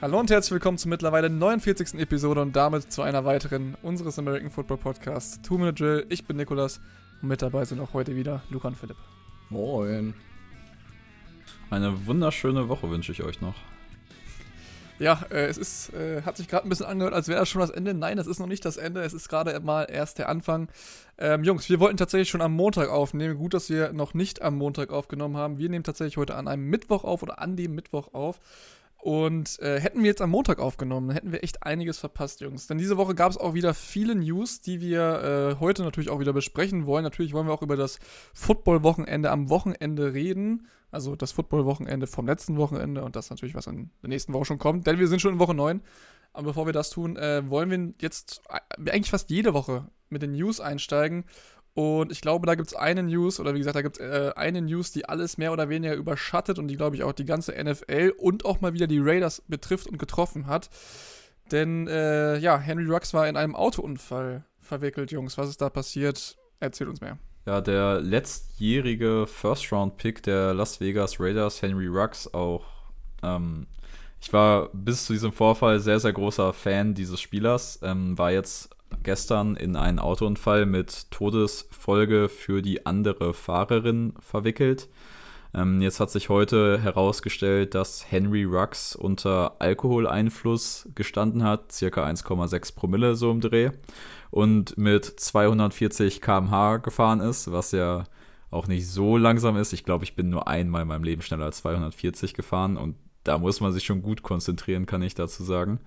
Hallo und herzlich willkommen zur mittlerweile 49. Episode und damit zu einer weiteren unseres American Football Podcasts Two Minute Drill. Ich bin Nikolas und mit dabei sind auch heute wieder Luca und Philipp. Moin. Eine wunderschöne Woche wünsche ich euch noch. Ja, äh, es ist, äh, hat sich gerade ein bisschen angehört, als wäre das schon das Ende. Nein, es ist noch nicht das Ende. Es ist gerade mal erst der Anfang. Ähm, Jungs, wir wollten tatsächlich schon am Montag aufnehmen. Gut, dass wir noch nicht am Montag aufgenommen haben. Wir nehmen tatsächlich heute an einem Mittwoch auf oder an dem Mittwoch auf. Und äh, hätten wir jetzt am Montag aufgenommen, hätten wir echt einiges verpasst, Jungs. Denn diese Woche gab es auch wieder viele News, die wir äh, heute natürlich auch wieder besprechen wollen. Natürlich wollen wir auch über das Football-Wochenende am Wochenende reden. Also das Football-Wochenende vom letzten Wochenende und das natürlich, was in der nächsten Woche schon kommt. Denn wir sind schon in Woche 9. Aber bevor wir das tun, äh, wollen wir jetzt äh, eigentlich fast jede Woche mit den News einsteigen. Und ich glaube, da gibt es eine News, oder wie gesagt, da gibt es äh, eine News, die alles mehr oder weniger überschattet und die, glaube ich, auch die ganze NFL und auch mal wieder die Raiders betrifft und getroffen hat. Denn, äh, ja, Henry Rux war in einem Autounfall verwickelt, Jungs. Was ist da passiert? Erzählt uns mehr. Ja, der letztjährige First-Round-Pick der Las Vegas Raiders, Henry Rux, auch. Ähm, ich war bis zu diesem Vorfall sehr, sehr großer Fan dieses Spielers. Ähm, war jetzt gestern in einen Autounfall mit Todesfolge für die andere Fahrerin verwickelt. Ähm, jetzt hat sich heute herausgestellt, dass Henry Rux unter Alkoholeinfluss gestanden hat, circa 1,6 Promille so im Dreh, und mit 240 km/h gefahren ist, was ja auch nicht so langsam ist. Ich glaube, ich bin nur einmal in meinem Leben schneller als 240 gefahren und da muss man sich schon gut konzentrieren, kann ich dazu sagen.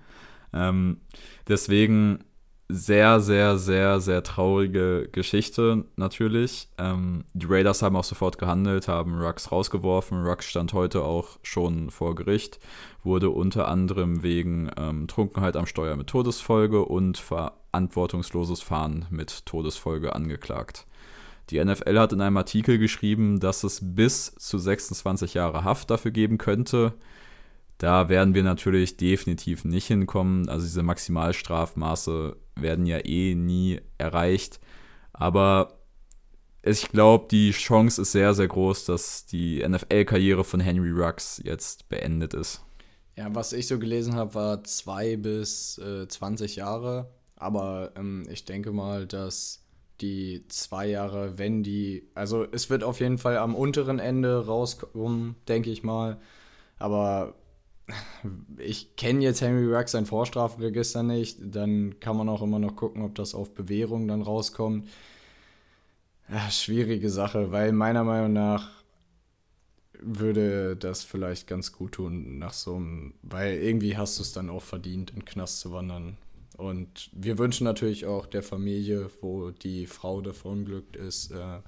Ähm, deswegen sehr, sehr, sehr, sehr traurige Geschichte natürlich. Ähm, die Raiders haben auch sofort gehandelt, haben Rux rausgeworfen. Rux stand heute auch schon vor Gericht, wurde unter anderem wegen ähm, Trunkenheit am Steuer mit Todesfolge und verantwortungsloses Fahren mit Todesfolge angeklagt. Die NFL hat in einem Artikel geschrieben, dass es bis zu 26 Jahre Haft dafür geben könnte. Da werden wir natürlich definitiv nicht hinkommen. Also diese Maximalstrafmaße werden ja eh nie erreicht. Aber ich glaube, die Chance ist sehr, sehr groß, dass die NFL-Karriere von Henry Rux jetzt beendet ist. Ja, was ich so gelesen habe, war zwei bis äh, 20 Jahre. Aber ähm, ich denke mal, dass die zwei Jahre, wenn die, also es wird auf jeden Fall am unteren Ende rauskommen, denke ich mal. Aber ich kenne jetzt Henry Rux sein Vorstrafenregister nicht, dann kann man auch immer noch gucken, ob das auf Bewährung dann rauskommt. Ja, schwierige Sache, weil meiner Meinung nach würde das vielleicht ganz gut tun nach so einem, weil irgendwie hast du es dann auch verdient, in den Knast zu wandern. Und wir wünschen natürlich auch der Familie, wo die Frau davon glückt ist, äh,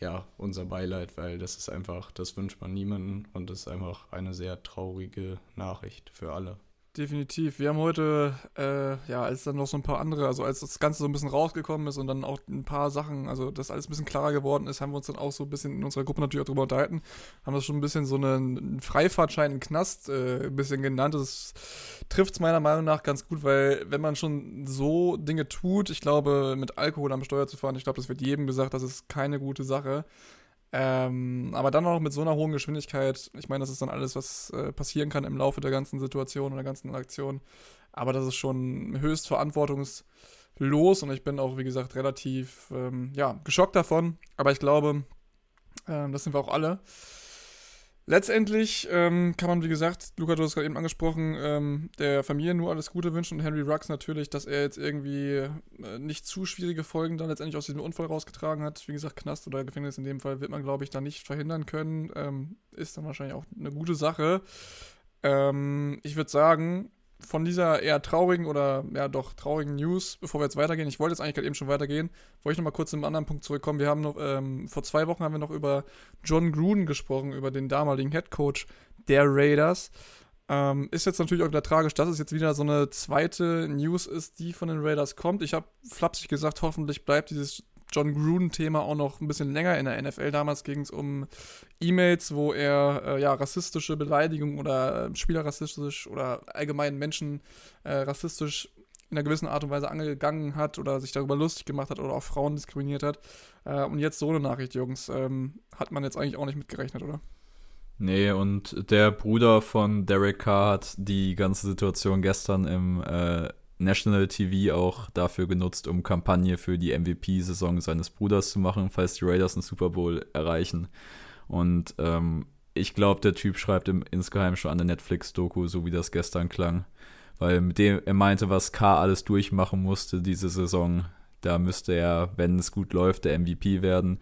ja, unser Beileid, weil das ist einfach, das wünscht man niemanden und das ist einfach eine sehr traurige Nachricht für alle. Definitiv. Wir haben heute, äh, ja, als dann noch so ein paar andere, also als das Ganze so ein bisschen rausgekommen ist und dann auch ein paar Sachen, also das alles ein bisschen klarer geworden ist, haben wir uns dann auch so ein bisschen in unserer Gruppe natürlich auch drüber unterhalten, haben das schon ein bisschen so einen Freifahrtschein im Knast äh, ein bisschen genannt. Das trifft es meiner Meinung nach ganz gut, weil wenn man schon so Dinge tut, ich glaube, mit Alkohol am Steuer zu fahren, ich glaube, das wird jedem gesagt, das ist keine gute Sache. Ähm, aber dann auch mit so einer hohen Geschwindigkeit, ich meine, das ist dann alles, was äh, passieren kann im Laufe der ganzen Situation oder der ganzen Aktion. Aber das ist schon höchst verantwortungslos und ich bin auch, wie gesagt, relativ ähm, ja, geschockt davon. Aber ich glaube, ähm, das sind wir auch alle. Letztendlich ähm, kann man, wie gesagt, Luca, du hast gerade eben angesprochen, ähm, der Familie nur alles Gute wünschen und Henry Rux natürlich, dass er jetzt irgendwie äh, nicht zu schwierige Folgen dann letztendlich aus diesem Unfall rausgetragen hat. Wie gesagt, Knast oder Gefängnis in dem Fall wird man, glaube ich, da nicht verhindern können. Ähm, ist dann wahrscheinlich auch eine gute Sache. Ähm, ich würde sagen, von dieser eher traurigen oder ja doch traurigen News, bevor wir jetzt weitergehen, ich wollte jetzt eigentlich gerade eben schon weitergehen, wollte ich nochmal kurz zu einem anderen Punkt zurückkommen. Wir haben noch, ähm, vor zwei Wochen haben wir noch über John Gruden gesprochen, über den damaligen Head Coach der Raiders. Ähm, ist jetzt natürlich auch wieder tragisch, dass es jetzt wieder so eine zweite News ist, die von den Raiders kommt. Ich habe flapsig gesagt, hoffentlich bleibt dieses John Gruden-Thema auch noch ein bisschen länger in der NFL. Damals ging es um E-Mails, wo er äh, ja rassistische Beleidigungen oder äh, Spieler rassistisch oder allgemein Menschen äh, rassistisch in einer gewissen Art und Weise angegangen hat oder sich darüber lustig gemacht hat oder auch Frauen diskriminiert hat. Äh, und jetzt so eine Nachricht, Jungs, ähm, hat man jetzt eigentlich auch nicht mitgerechnet, oder? Nee, und der Bruder von Derek Carr hat die ganze Situation gestern im äh, National TV auch dafür genutzt, um Kampagne für die MVP-Saison seines Bruders zu machen, falls die Raiders einen Super Bowl erreichen. Und ähm, ich glaube, der Typ schreibt im, insgeheim schon an der Netflix-Doku, so wie das gestern klang. Weil mit dem, er meinte, was K alles durchmachen musste diese Saison, da müsste er, wenn es gut läuft, der MVP werden.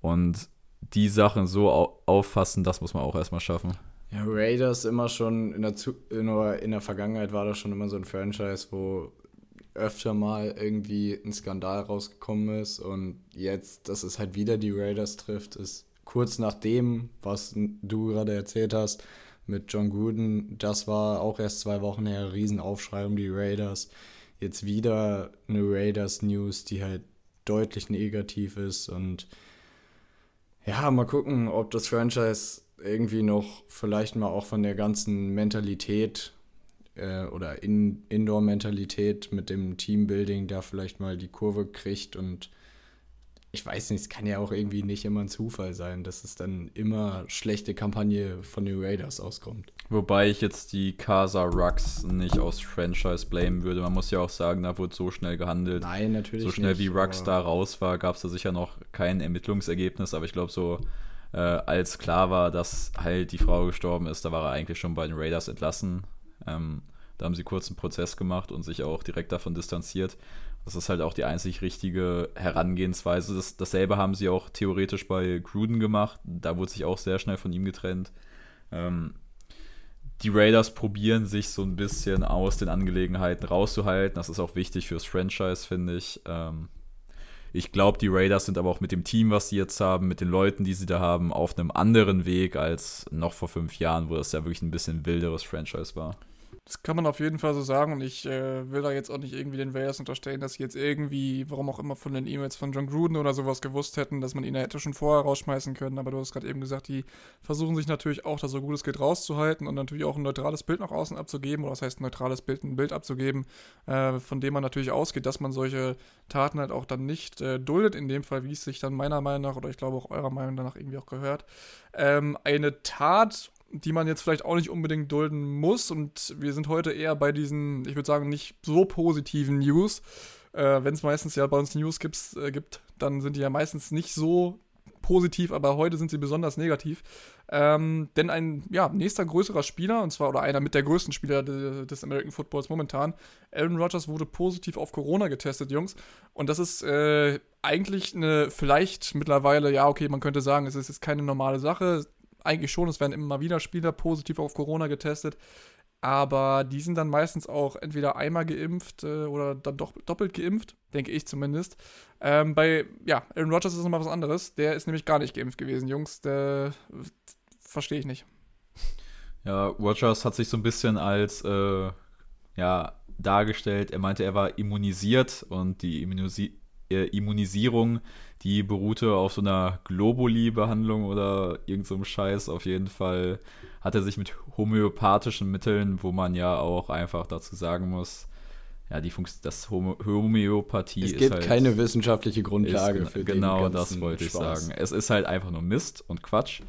Und die Sachen so au auffassen, das muss man auch erstmal schaffen. Ja, Raiders immer schon in der, in, der, in der Vergangenheit war das schon immer so ein Franchise, wo öfter mal irgendwie ein Skandal rausgekommen ist und jetzt, dass es halt wieder die Raiders trifft, ist kurz nach dem, was du gerade erzählt hast mit John Gruden, das war auch erst zwei Wochen her, Riesenaufschrei um die Raiders. Jetzt wieder eine Raiders-News, die halt deutlich negativ ist und ja, mal gucken, ob das Franchise irgendwie noch vielleicht mal auch von der ganzen Mentalität äh, oder In Indoor-Mentalität mit dem Teambuilding da vielleicht mal die Kurve kriegt und ich weiß nicht, es kann ja auch irgendwie nicht immer ein Zufall sein, dass es dann immer schlechte Kampagne von den Raiders auskommt. Wobei ich jetzt die Casa Rux nicht aus Franchise blamen würde. Man muss ja auch sagen, da wurde so schnell gehandelt. Nein, natürlich So schnell nicht, wie Rux da raus war, gab es da sicher noch kein Ermittlungsergebnis, aber ich glaube so, äh, als klar war, dass halt die Frau gestorben ist, da war er eigentlich schon bei den Raiders entlassen. Ähm, da haben sie kurz einen Prozess gemacht und sich auch direkt davon distanziert. Das ist halt auch die einzig richtige Herangehensweise. Das, dasselbe haben sie auch theoretisch bei Gruden gemacht. Da wurde sich auch sehr schnell von ihm getrennt. Ähm, die Raiders probieren sich so ein bisschen aus den Angelegenheiten rauszuhalten. Das ist auch wichtig fürs Franchise, finde ich. Ähm, ich glaube, die Raiders sind aber auch mit dem Team, was sie jetzt haben, mit den Leuten, die sie da haben, auf einem anderen Weg als noch vor fünf Jahren, wo das ja wirklich ein bisschen wilderes Franchise war. Das kann man auf jeden Fall so sagen und ich äh, will da jetzt auch nicht irgendwie den Raiders unterstellen, dass sie jetzt irgendwie, warum auch immer, von den E-Mails von John Gruden oder sowas gewusst hätten, dass man ihn hätte schon vorher rausschmeißen können. Aber du hast gerade eben gesagt, die versuchen sich natürlich auch, da so gut es geht rauszuhalten und natürlich auch ein neutrales Bild nach außen abzugeben. Oder das heißt, ein neutrales Bild, ein Bild abzugeben, äh, von dem man natürlich ausgeht, dass man solche Taten halt auch dann nicht äh, duldet. In dem Fall, wie es sich dann meiner Meinung nach oder ich glaube auch eurer Meinung nach irgendwie auch gehört. Ähm, eine Tat die man jetzt vielleicht auch nicht unbedingt dulden muss. Und wir sind heute eher bei diesen, ich würde sagen, nicht so positiven News. Äh, Wenn es meistens ja bei uns News gibt's, äh, gibt, dann sind die ja meistens nicht so positiv, aber heute sind sie besonders negativ. Ähm, denn ein ja, nächster größerer Spieler, und zwar oder einer mit der größten Spieler de, des American Footballs momentan, Aaron Rodgers wurde positiv auf Corona getestet, Jungs. Und das ist äh, eigentlich eine, vielleicht mittlerweile, ja, okay, man könnte sagen, es ist jetzt keine normale Sache eigentlich schon, es werden immer wieder Spieler positiv auf Corona getestet. Aber die sind dann meistens auch entweder einmal geimpft äh, oder dann doch doppelt geimpft, denke ich zumindest. Ähm, bei, ja, Aaron Rodgers ist nochmal was anderes. Der ist nämlich gar nicht geimpft gewesen, Jungs. Der verstehe ich nicht. Ja, Rodgers hat sich so ein bisschen als, äh, ja, dargestellt. Er meinte, er war immunisiert und die Immunisi äh, Immunisierung die beruhte auf so einer Globuli-Behandlung oder irgendeinem so Scheiß. Auf jeden Fall hat er sich mit homöopathischen Mitteln, wo man ja auch einfach dazu sagen muss, ja, die Funks das Homöopathie es gibt halt, keine wissenschaftliche Grundlage ist, für Genau, das wollte ich sagen. Es ist halt einfach nur Mist und Quatsch.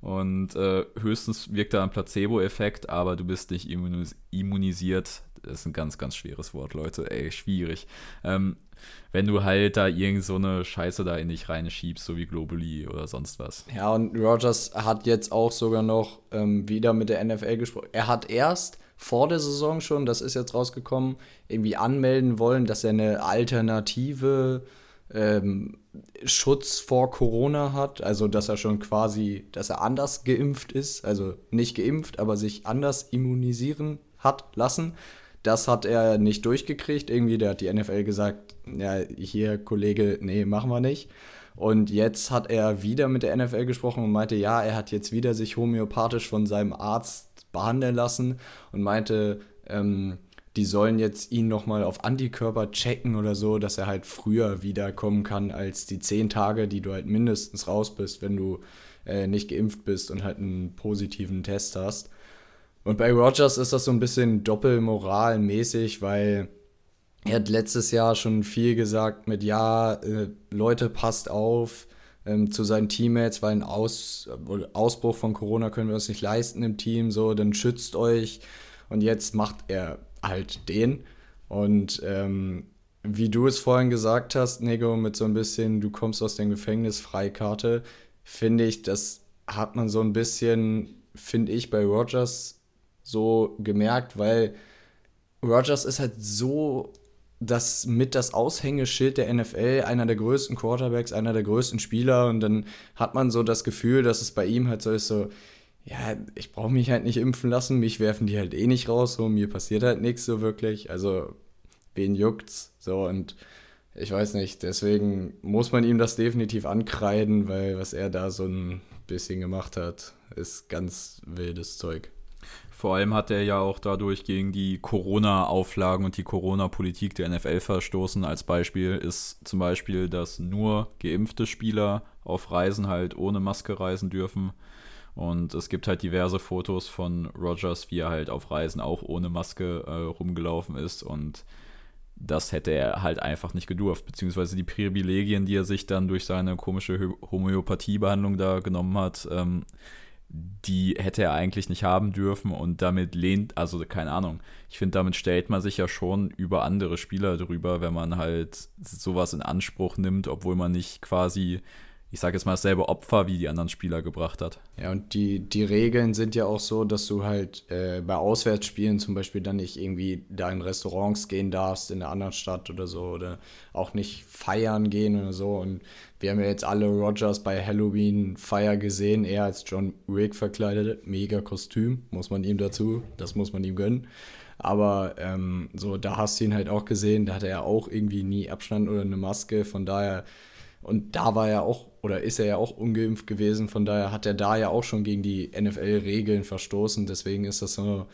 Und äh, höchstens wirkt da ein Placebo-Effekt, aber du bist nicht immunis immunisiert. Das ist ein ganz, ganz schweres Wort, Leute. Ey, schwierig. Ähm, wenn du halt da irgend so eine Scheiße da in dich reinschiebst, so wie Globally oder sonst was. Ja, und Rogers hat jetzt auch sogar noch ähm, wieder mit der NFL gesprochen. Er hat erst vor der Saison schon, das ist jetzt rausgekommen, irgendwie anmelden wollen, dass er eine alternative ähm, Schutz vor Corona hat, also dass er schon quasi, dass er anders geimpft ist, also nicht geimpft, aber sich anders immunisieren hat lassen. Das hat er nicht durchgekriegt. Irgendwie, der hat die NFL gesagt, ja, hier, Kollege, nee, machen wir nicht. Und jetzt hat er wieder mit der NFL gesprochen und meinte, ja, er hat jetzt wieder sich homöopathisch von seinem Arzt behandeln lassen und meinte, ähm, die sollen jetzt ihn nochmal auf Antikörper checken oder so, dass er halt früher wiederkommen kann als die zehn Tage, die du halt mindestens raus bist, wenn du äh, nicht geimpft bist und halt einen positiven Test hast. Und bei Rogers ist das so ein bisschen doppelmoralmäßig, weil er hat letztes Jahr schon viel gesagt mit, ja, äh, Leute, passt auf, ähm, zu seinen Teammates, weil ein Aus, Ausbruch von Corona können wir uns nicht leisten im Team, so, dann schützt euch. Und jetzt macht er halt den. Und ähm, wie du es vorhin gesagt hast, Nego, mit so ein bisschen, du kommst aus dem Gefängnis, Freikarte, finde ich, das hat man so ein bisschen, finde ich, bei Rogers so gemerkt, weil Rogers ist halt so das mit das Aushängeschild der NFL, einer der größten Quarterbacks, einer der größten Spieler. Und dann hat man so das Gefühl, dass es bei ihm halt so ist, so, ja, ich brauche mich halt nicht impfen lassen, mich werfen die halt eh nicht raus, so, mir passiert halt nichts so wirklich, also wen juckt's, so und ich weiß nicht, deswegen muss man ihm das definitiv ankreiden, weil was er da so ein bisschen gemacht hat, ist ganz wildes Zeug. Vor allem hat er ja auch dadurch gegen die Corona-Auflagen und die Corona-Politik der NFL verstoßen. Als Beispiel ist zum Beispiel, dass nur geimpfte Spieler auf Reisen halt ohne Maske reisen dürfen. Und es gibt halt diverse Fotos von Rogers, wie er halt auf Reisen auch ohne Maske äh, rumgelaufen ist. Und das hätte er halt einfach nicht gedurft. Beziehungsweise die Privilegien, die er sich dann durch seine komische Homöopathiebehandlung da genommen hat, ähm, die hätte er eigentlich nicht haben dürfen und damit lehnt, also keine Ahnung, ich finde, damit stellt man sich ja schon über andere Spieler drüber, wenn man halt sowas in Anspruch nimmt, obwohl man nicht quasi ich sage jetzt mal, dasselbe Opfer wie die anderen Spieler gebracht hat. Ja, und die, die Regeln sind ja auch so, dass du halt äh, bei Auswärtsspielen zum Beispiel dann nicht irgendwie da in Restaurants gehen darfst in einer anderen Stadt oder so oder auch nicht feiern gehen oder so. Und wir haben ja jetzt alle Rogers bei Halloween Feier gesehen, er als John Wick verkleidet, mega Kostüm, muss man ihm dazu, das muss man ihm gönnen. Aber ähm, so, da hast du ihn halt auch gesehen, da hatte er auch irgendwie nie Abstand oder eine Maske, von daher und da war er auch, oder ist er ja auch ungeimpft gewesen, von daher hat er da ja auch schon gegen die NFL-Regeln verstoßen. Deswegen ist das so,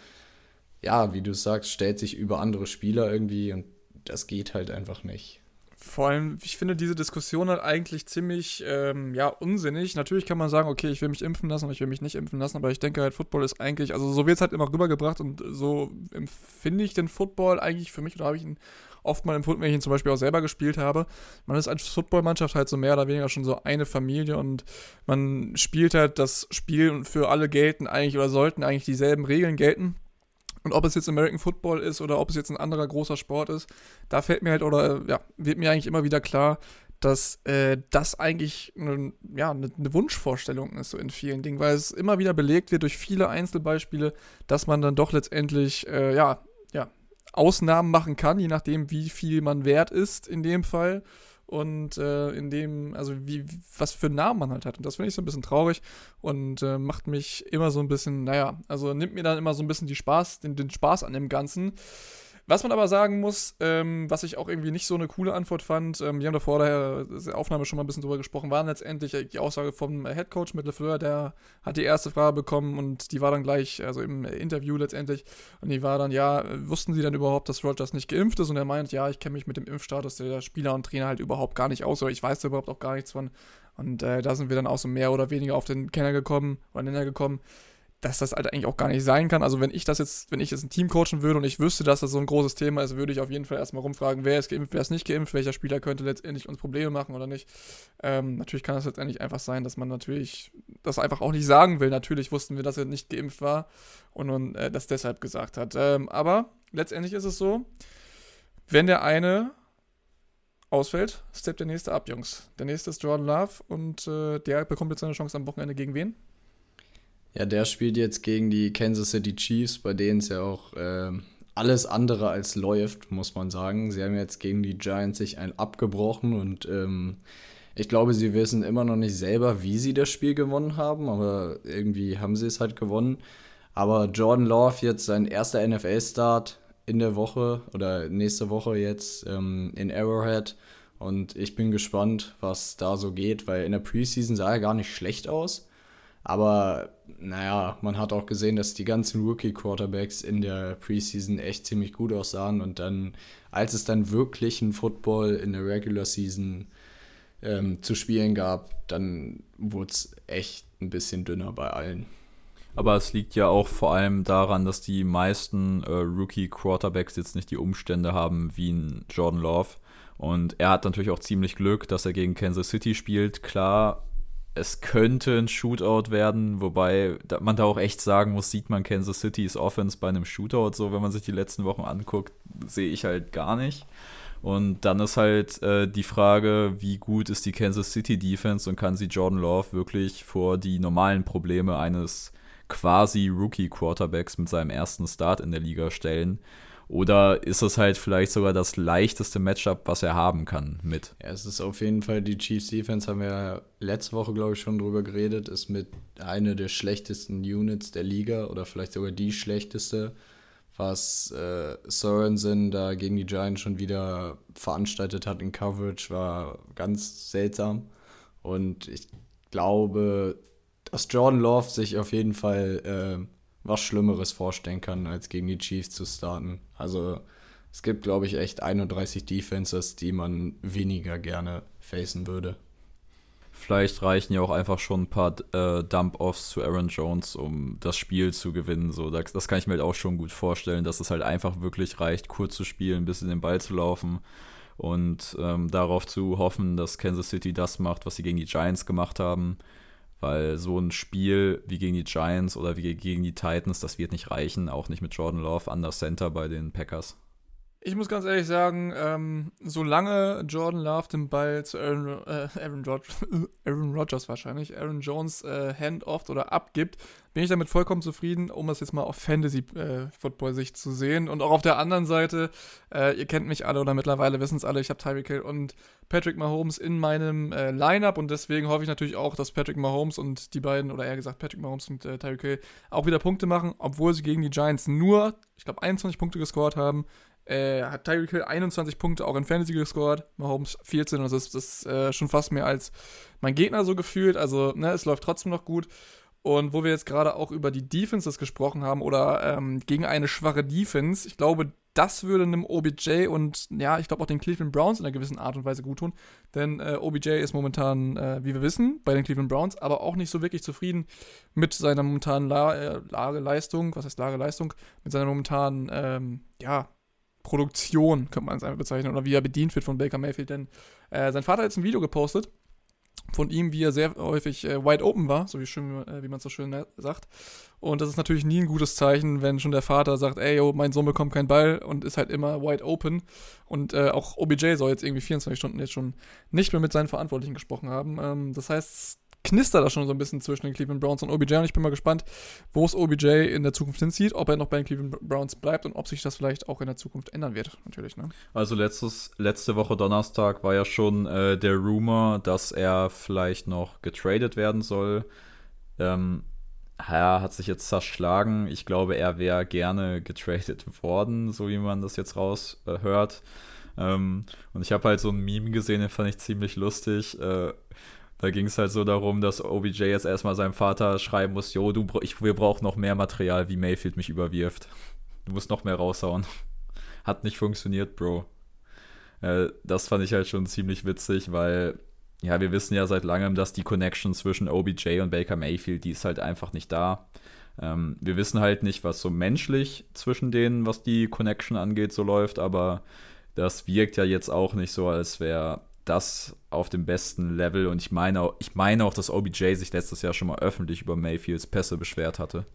ja, wie du sagst, stellt sich über andere Spieler irgendwie und das geht halt einfach nicht. Vor allem, ich finde diese Diskussion halt eigentlich ziemlich, ähm, ja, unsinnig. Natürlich kann man sagen, okay, ich will mich impfen lassen und ich will mich nicht impfen lassen, aber ich denke halt, Football ist eigentlich, also so wird es halt immer rübergebracht und so empfinde ich den Football eigentlich für mich oder habe ich ihn oft mal empfunden, wenn ich ihn zum Beispiel auch selber gespielt habe. Man ist als Footballmannschaft halt so mehr oder weniger schon so eine Familie und man spielt halt das Spiel und für alle gelten eigentlich oder sollten eigentlich dieselben Regeln gelten. Und ob es jetzt American Football ist oder ob es jetzt ein anderer großer Sport ist, da fällt mir halt oder ja, wird mir eigentlich immer wieder klar, dass äh, das eigentlich eine, ja, eine, eine, Wunschvorstellung ist, so in vielen Dingen, weil es immer wieder belegt wird durch viele Einzelbeispiele, dass man dann doch letztendlich, äh, ja, Ausnahmen machen kann, je nachdem, wie viel man wert ist in dem Fall. Und äh, in dem, also wie, was für einen Namen man halt hat. Und das finde ich so ein bisschen traurig und äh, macht mich immer so ein bisschen, naja, also nimmt mir dann immer so ein bisschen die Spaß, den, den Spaß an dem Ganzen. Was man aber sagen muss, ähm, was ich auch irgendwie nicht so eine coole Antwort fand, ähm, wir haben da vor der Aufnahme schon mal ein bisschen drüber gesprochen, war letztendlich die Aussage vom Headcoach mit LeFleur, der hat die erste Frage bekommen und die war dann gleich, also im Interview letztendlich, und die war dann, ja, wussten Sie dann überhaupt, dass Rogers nicht geimpft ist? Und er meint, ja, ich kenne mich mit dem Impfstatus der Spieler und Trainer halt überhaupt gar nicht aus, oder ich weiß da überhaupt auch gar nichts von. Und äh, da sind wir dann auch so mehr oder weniger auf den Kenner gekommen, oder Nenner gekommen dass das halt eigentlich auch gar nicht sein kann. Also wenn ich das jetzt, wenn ich jetzt ein Team coachen würde und ich wüsste, dass das so ein großes Thema ist, würde ich auf jeden Fall erstmal rumfragen, wer ist geimpft, wer ist nicht geimpft, welcher Spieler könnte letztendlich uns Probleme machen oder nicht. Ähm, natürlich kann das letztendlich einfach sein, dass man natürlich das einfach auch nicht sagen will. Natürlich wussten wir, dass er nicht geimpft war und, und äh, das deshalb gesagt hat. Ähm, aber letztendlich ist es so, wenn der eine ausfällt, steppt der nächste ab, Jungs. Der nächste ist Jordan Love und äh, der bekommt jetzt seine Chance am Wochenende gegen wen? Ja, der spielt jetzt gegen die Kansas City Chiefs, bei denen es ja auch äh, alles andere als läuft, muss man sagen. Sie haben jetzt gegen die Giants sich ein abgebrochen und ähm, ich glaube, sie wissen immer noch nicht selber, wie sie das Spiel gewonnen haben, aber irgendwie haben sie es halt gewonnen. Aber Jordan Love jetzt sein erster NFL-Start in der Woche oder nächste Woche jetzt ähm, in Arrowhead. Und ich bin gespannt, was da so geht, weil in der Preseason sah er gar nicht schlecht aus. Aber naja, man hat auch gesehen, dass die ganzen Rookie-Quarterbacks in der Preseason echt ziemlich gut aussahen. Und dann, als es dann wirklich ein Football in der Regular Season ähm, zu spielen gab, dann wurde es echt ein bisschen dünner bei allen. Aber es liegt ja auch vor allem daran, dass die meisten äh, Rookie-Quarterbacks jetzt nicht die Umstände haben wie ein Jordan Love. Und er hat natürlich auch ziemlich Glück, dass er gegen Kansas City spielt. Klar, es könnte ein Shootout werden, wobei man da auch echt sagen muss, sieht man Kansas City's Offense bei einem Shootout so, wenn man sich die letzten Wochen anguckt, sehe ich halt gar nicht. Und dann ist halt äh, die Frage, wie gut ist die Kansas City Defense und kann sie Jordan Love wirklich vor die normalen Probleme eines quasi Rookie Quarterbacks mit seinem ersten Start in der Liga stellen? Oder ist es halt vielleicht sogar das leichteste Matchup, was er haben kann mit? Ja, es ist auf jeden Fall die Chiefs Defense, haben wir letzte Woche, glaube ich, schon drüber geredet, ist mit einer der schlechtesten Units der Liga oder vielleicht sogar die schlechteste, was äh, Sorensen da gegen die Giants schon wieder veranstaltet hat in Coverage, war ganz seltsam. Und ich glaube, dass Jordan Love sich auf jeden Fall äh, was Schlimmeres vorstellen kann, als gegen die Chiefs zu starten. Also es gibt, glaube ich, echt 31 Defenses, die man weniger gerne facen würde. Vielleicht reichen ja auch einfach schon ein paar äh, Dump-Offs zu Aaron Jones, um das Spiel zu gewinnen. So, das, das, kann ich mir halt auch schon gut vorstellen, dass es halt einfach wirklich reicht, kurz zu spielen, ein bisschen den Ball zu laufen und ähm, darauf zu hoffen, dass Kansas City das macht, was sie gegen die Giants gemacht haben. Weil so ein Spiel wie gegen die Giants oder wie gegen die Titans, das wird nicht reichen, auch nicht mit Jordan Love an der Center bei den Packers. Ich muss ganz ehrlich sagen, ähm, solange Jordan Love den Ball zu Aaron, äh, Aaron, Rodgers, Aaron Rodgers wahrscheinlich, Aaron Jones äh, handoff oder abgibt, bin ich damit vollkommen zufrieden, um das jetzt mal auf Fantasy-Football-Sicht äh, zu sehen. Und auch auf der anderen Seite, äh, ihr kennt mich alle oder mittlerweile wissen es alle, ich habe Tyreek Hill und Patrick Mahomes in meinem äh, Lineup und deswegen hoffe ich natürlich auch, dass Patrick Mahomes und die beiden, oder eher gesagt Patrick Mahomes und äh, Tyreek Hill, auch wieder Punkte machen, obwohl sie gegen die Giants nur, ich glaube, 21 Punkte gescored haben äh, hat Tyreek Hill 21 Punkte auch in Fantasy gescored, Mahomes 14 und das ist, das ist äh, schon fast mehr als mein Gegner so gefühlt. Also, ne, es läuft trotzdem noch gut. Und wo wir jetzt gerade auch über die Defenses gesprochen haben oder ähm, gegen eine schwache Defense, ich glaube, das würde einem OBJ und ja, ich glaube auch den Cleveland Browns in einer gewissen Art und Weise gut tun. Denn äh, OBJ ist momentan, äh, wie wir wissen, bei den Cleveland Browns, aber auch nicht so wirklich zufrieden mit seiner momentanen La äh, Lageleistung. Was heißt Lageleistung? Mit seiner momentanen, ähm, ja, Produktion, könnte man es einfach bezeichnen, oder wie er bedient wird von Baker Mayfield. Denn äh, sein Vater hat jetzt ein Video gepostet von ihm, wie er sehr häufig äh, wide open war, so wie, äh, wie man so schön äh, sagt. Und das ist natürlich nie ein gutes Zeichen, wenn schon der Vater sagt, ey, yo, mein Sohn bekommt keinen Ball und ist halt immer wide open. Und äh, auch OBJ soll jetzt irgendwie 24 Stunden jetzt schon nicht mehr mit seinen Verantwortlichen gesprochen haben. Ähm, das heißt, knistert da schon so ein bisschen zwischen den Cleveland Browns und OBJ und ich bin mal gespannt, wo es OBJ in der Zukunft hinzieht, ob er noch bei den Cleveland Browns bleibt und ob sich das vielleicht auch in der Zukunft ändern wird, natürlich. Ne? Also letztes, letzte Woche Donnerstag war ja schon äh, der Rumor, dass er vielleicht noch getradet werden soll. Ähm, er hat sich jetzt zerschlagen. Ich glaube, er wäre gerne getradet worden, so wie man das jetzt raushört. Äh, ähm, und ich habe halt so ein Meme gesehen, den fand ich ziemlich lustig. Äh, da ging es halt so darum, dass OBJ jetzt erstmal seinem Vater schreiben muss, jo, wir brauchen noch mehr Material, wie Mayfield mich überwirft. Du musst noch mehr raushauen. Hat nicht funktioniert, Bro. Äh, das fand ich halt schon ziemlich witzig, weil, ja, wir wissen ja seit langem, dass die Connection zwischen OBJ und Baker Mayfield, die ist halt einfach nicht da. Ähm, wir wissen halt nicht, was so menschlich zwischen denen, was die Connection angeht, so läuft, aber das wirkt ja jetzt auch nicht so, als wäre das auf dem besten Level. Und ich meine, ich meine auch, dass OBJ sich letztes Jahr schon mal öffentlich über Mayfields Pässe beschwert hatte.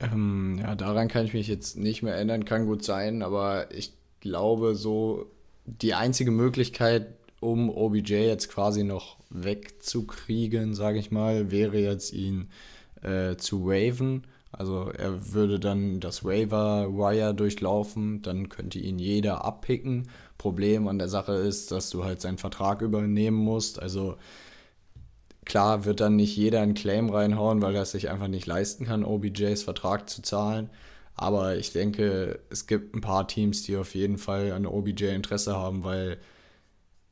Ähm, ja, daran kann ich mich jetzt nicht mehr erinnern, kann gut sein, aber ich glaube, so die einzige Möglichkeit, um OBJ jetzt quasi noch wegzukriegen, sage ich mal, wäre jetzt ihn äh, zu waven. Also er würde dann das Waiver-Wire durchlaufen, dann könnte ihn jeder abpicken Problem an der Sache ist, dass du halt seinen Vertrag übernehmen musst. Also klar wird dann nicht jeder einen Claim reinhauen, weil er es sich einfach nicht leisten kann, OBJs Vertrag zu zahlen. Aber ich denke, es gibt ein paar Teams, die auf jeden Fall an OBJ Interesse haben, weil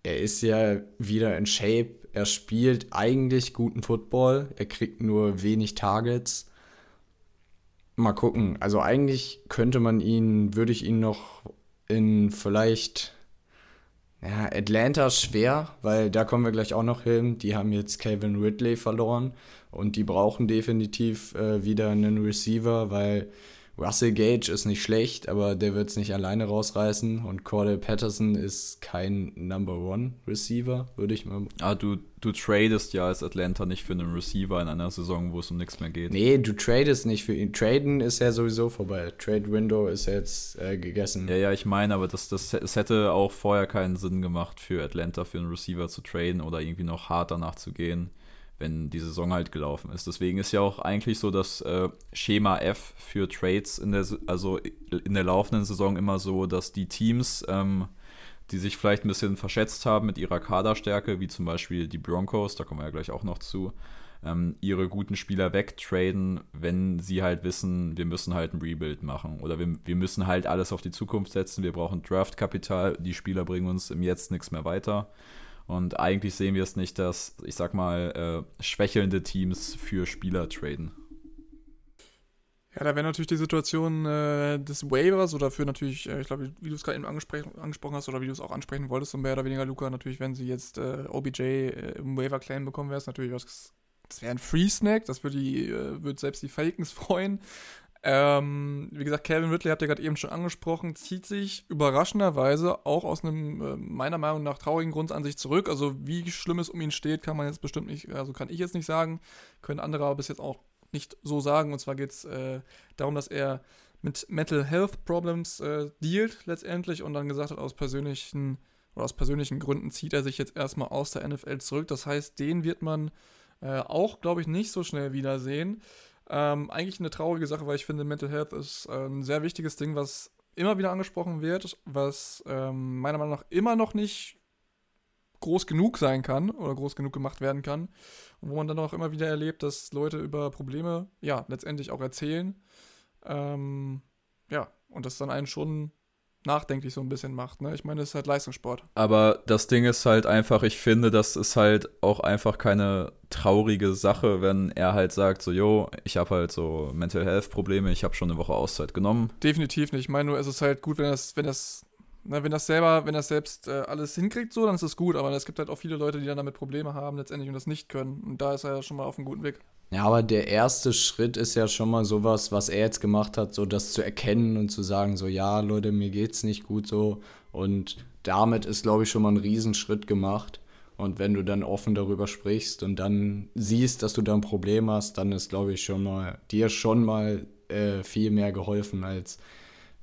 er ist ja wieder in Shape. Er spielt eigentlich guten Football. Er kriegt nur wenig Targets. Mal gucken. Also eigentlich könnte man ihn, würde ich ihn noch in vielleicht Ja, Atlanta schwer, weil da kommen wir gleich auch noch hin. Die haben jetzt Calvin Ridley verloren und die brauchen definitiv äh, wieder einen Receiver, weil Russell Gage ist nicht schlecht, aber der wird es nicht alleine rausreißen. Und Cordell Patterson ist kein Number One Receiver, würde ich mal. Ah, du, du tradest ja als Atlanta nicht für einen Receiver in einer Saison, wo es um nichts mehr geht. Nee, du tradest nicht für ihn. Traden ist ja sowieso vorbei. Trade Window ist jetzt äh, gegessen. Ja, ja, ich meine, aber das, das, es hätte auch vorher keinen Sinn gemacht, für Atlanta für einen Receiver zu traden oder irgendwie noch hart danach zu gehen wenn die Saison halt gelaufen ist. Deswegen ist ja auch eigentlich so das äh, Schema F für Trades in der, also in der laufenden Saison immer so, dass die Teams, ähm, die sich vielleicht ein bisschen verschätzt haben mit ihrer Kaderstärke, wie zum Beispiel die Broncos, da kommen wir ja gleich auch noch zu, ähm, ihre guten Spieler wegtraden, wenn sie halt wissen, wir müssen halt ein Rebuild machen oder wir, wir müssen halt alles auf die Zukunft setzen, wir brauchen Draftkapital, die Spieler bringen uns im Jetzt nichts mehr weiter. Und eigentlich sehen wir es nicht, dass, ich sag mal, äh, schwächelnde Teams für Spieler traden. Ja, da wäre natürlich die Situation äh, des Waivers oder für natürlich, äh, ich glaube, wie du es gerade eben angesprochen hast oder wie du es auch ansprechen wolltest, so mehr oder weniger, Luca, natürlich, wenn sie jetzt äh, OBJ äh, im Waiver-Claim bekommen, wäre es natürlich was, das wäre ein Free-Snack, das würde äh, würd selbst die Falcons freuen. Ähm, wie gesagt, Calvin Ridley habt ihr gerade eben schon angesprochen, zieht sich überraschenderweise auch aus einem äh, meiner Meinung nach traurigen Grund an sich zurück. Also wie schlimm es um ihn steht, kann man jetzt bestimmt nicht, also kann ich jetzt nicht sagen, können andere aber bis jetzt auch nicht so sagen. Und zwar geht es äh, darum, dass er mit Mental Health Problems äh, dealt letztendlich und dann gesagt hat, aus persönlichen oder aus persönlichen Gründen zieht er sich jetzt erstmal aus der NFL zurück. Das heißt, den wird man äh, auch, glaube ich, nicht so schnell wiedersehen. Ähm, eigentlich eine traurige Sache, weil ich finde, Mental Health ist äh, ein sehr wichtiges Ding, was immer wieder angesprochen wird, was ähm, meiner Meinung nach immer noch nicht groß genug sein kann oder groß genug gemacht werden kann. Und wo man dann auch immer wieder erlebt, dass Leute über Probleme, ja, letztendlich auch erzählen. Ähm, ja, und das dann einen schon nachdenklich so ein bisschen macht. Ne? Ich meine, es ist halt Leistungssport. Aber das Ding ist halt einfach, ich finde, das ist halt auch einfach keine traurige Sache, wenn er halt sagt, so, yo, ich habe halt so Mental Health Probleme, ich habe schon eine Woche Auszeit genommen. Definitiv nicht. Ich meine nur, es ist halt gut, wenn das, wenn das na, wenn das selber, wenn das selbst äh, alles hinkriegt, so, dann ist es gut. Aber es gibt halt auch viele Leute, die dann damit Probleme haben letztendlich und das nicht können. Und da ist er ja schon mal auf einem guten Weg. Ja, aber der erste Schritt ist ja schon mal sowas, was er jetzt gemacht hat, so das zu erkennen und zu sagen, so ja, Leute, mir geht's nicht gut so. Und damit ist, glaube ich, schon mal ein Riesenschritt gemacht. Und wenn du dann offen darüber sprichst und dann siehst, dass du da ein Problem hast, dann ist, glaube ich, schon mal dir schon mal äh, viel mehr geholfen, als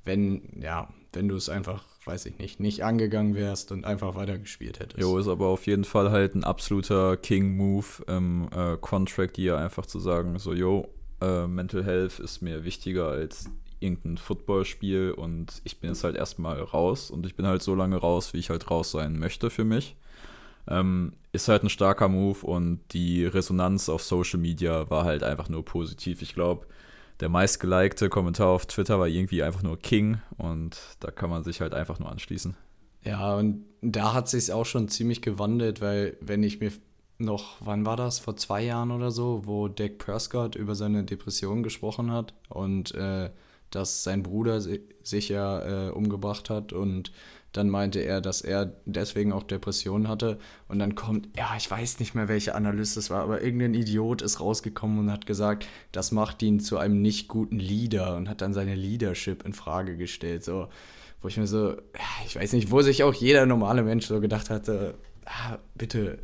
wenn, ja, wenn du es einfach weiß ich nicht, nicht angegangen wärst und einfach weitergespielt hättest. Jo, ist aber auf jeden Fall halt ein absoluter King-Move im äh, Contract, hier einfach zu sagen, so, yo, äh, Mental Health ist mir wichtiger als irgendein Footballspiel und ich bin jetzt halt erstmal raus und ich bin halt so lange raus, wie ich halt raus sein möchte für mich. Ähm, ist halt ein starker Move und die Resonanz auf Social Media war halt einfach nur positiv. Ich glaube, der meistgelikte Kommentar auf Twitter war irgendwie einfach nur King und da kann man sich halt einfach nur anschließen. Ja, und da hat sich auch schon ziemlich gewandelt, weil wenn ich mir noch, wann war das, vor zwei Jahren oder so, wo Dak Prescott über seine Depression gesprochen hat und äh, dass sein Bruder sich ja äh, umgebracht hat und dann meinte er, dass er deswegen auch Depressionen hatte. Und dann kommt, ja, ich weiß nicht mehr, welche Analyst es war, aber irgendein Idiot ist rausgekommen und hat gesagt, das macht ihn zu einem nicht guten Leader und hat dann seine Leadership in Frage gestellt. So, wo ich mir so, ich weiß nicht, wo sich auch jeder normale Mensch so gedacht hatte, ah, bitte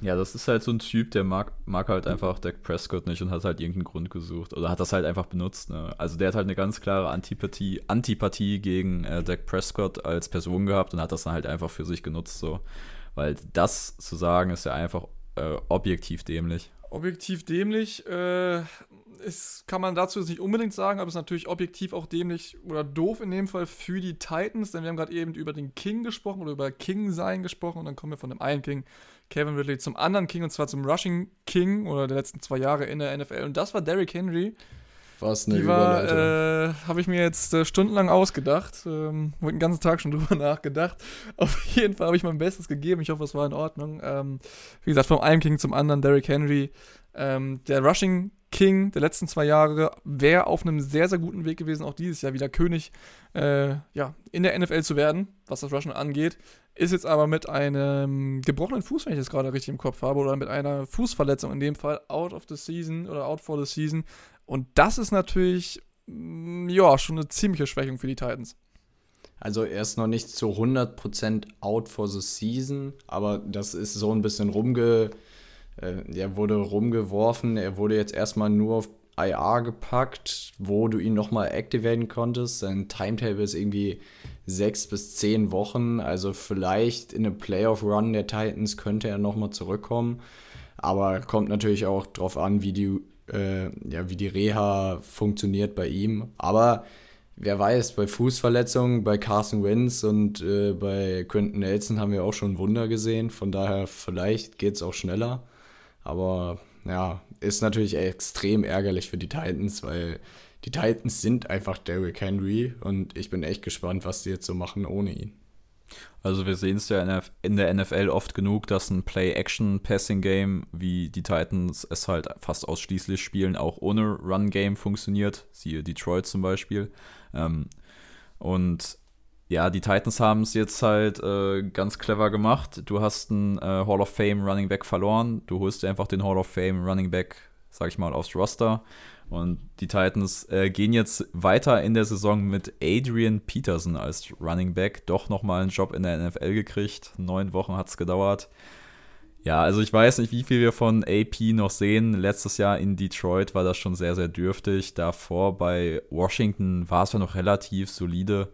ja, das ist halt so ein Typ, der mag, mag halt einfach Dak Prescott nicht und hat halt irgendeinen Grund gesucht oder hat das halt einfach benutzt. Ne? Also der hat halt eine ganz klare Antipathie, Antipathie gegen äh, Dak Prescott als Person gehabt und hat das dann halt einfach für sich genutzt. So. Weil das zu sagen, ist ja einfach äh, objektiv dämlich. Objektiv dämlich, äh, ist, kann man dazu jetzt nicht unbedingt sagen, aber es ist natürlich objektiv auch dämlich oder doof in dem Fall für die Titans, denn wir haben gerade eben über den King gesprochen oder über King sein gesprochen und dann kommen wir von dem einen King Kevin Ridley zum anderen King und zwar zum Rushing King oder der letzten zwei Jahre in der NFL. Und das war Derrick Henry. Was eine die war, äh, habe ich mir jetzt äh, stundenlang ausgedacht. Ähm, habe den ganzen Tag schon drüber nachgedacht. Auf jeden Fall habe ich mein Bestes gegeben. Ich hoffe, es war in Ordnung. Ähm, wie gesagt, vom einen King zum anderen, Derrick Henry. Ähm, der Rushing King der letzten zwei Jahre, wäre auf einem sehr, sehr guten Weg gewesen, auch dieses Jahr wieder König äh, ja, in der NFL zu werden, was das Rushen angeht. Ist jetzt aber mit einem gebrochenen Fuß, wenn ich das gerade richtig im Kopf habe, oder mit einer Fußverletzung in dem Fall out of the season oder out for the season. Und das ist natürlich, mm, ja, schon eine ziemliche Schwächung für die Titans. Also er ist noch nicht zu 100% out for the season, aber das ist so ein bisschen rumge... Äh, er wurde rumgeworfen, er wurde jetzt erstmal nur auf IR gepackt, wo du ihn nochmal activaten konntest. Sein Timetable ist irgendwie sechs bis zehn Wochen, also vielleicht in einem Playoff-Run der Titans könnte er nochmal zurückkommen, aber kommt natürlich auch drauf an, wie die, äh, ja, wie die Reha funktioniert bei ihm, aber wer weiß, bei Fußverletzungen, bei Carson Wentz und äh, bei Quentin Nelson haben wir auch schon Wunder gesehen. Von daher, vielleicht geht es auch schneller. Aber ja, ist natürlich extrem ärgerlich für die Titans, weil die Titans sind einfach Derrick Henry und ich bin echt gespannt, was die jetzt so machen ohne ihn. Also wir sehen es ja in der NFL oft genug, dass ein Play-Action-Passing-Game, wie die Titans es halt fast ausschließlich spielen, auch ohne Run-Game funktioniert. Siehe Detroit zum Beispiel. Ähm, und ja, die Titans haben es jetzt halt äh, ganz clever gemacht. Du hast einen äh, Hall of Fame Running Back verloren. Du holst dir einfach den Hall of Fame Running Back, sag ich mal, aufs Roster. Und die Titans äh, gehen jetzt weiter in der Saison mit Adrian Peterson als Running Back. Doch nochmal einen Job in der NFL gekriegt. Neun Wochen hat es gedauert. Ja, also ich weiß nicht, wie viel wir von AP noch sehen. Letztes Jahr in Detroit war das schon sehr, sehr dürftig. Davor bei Washington war es ja noch relativ solide.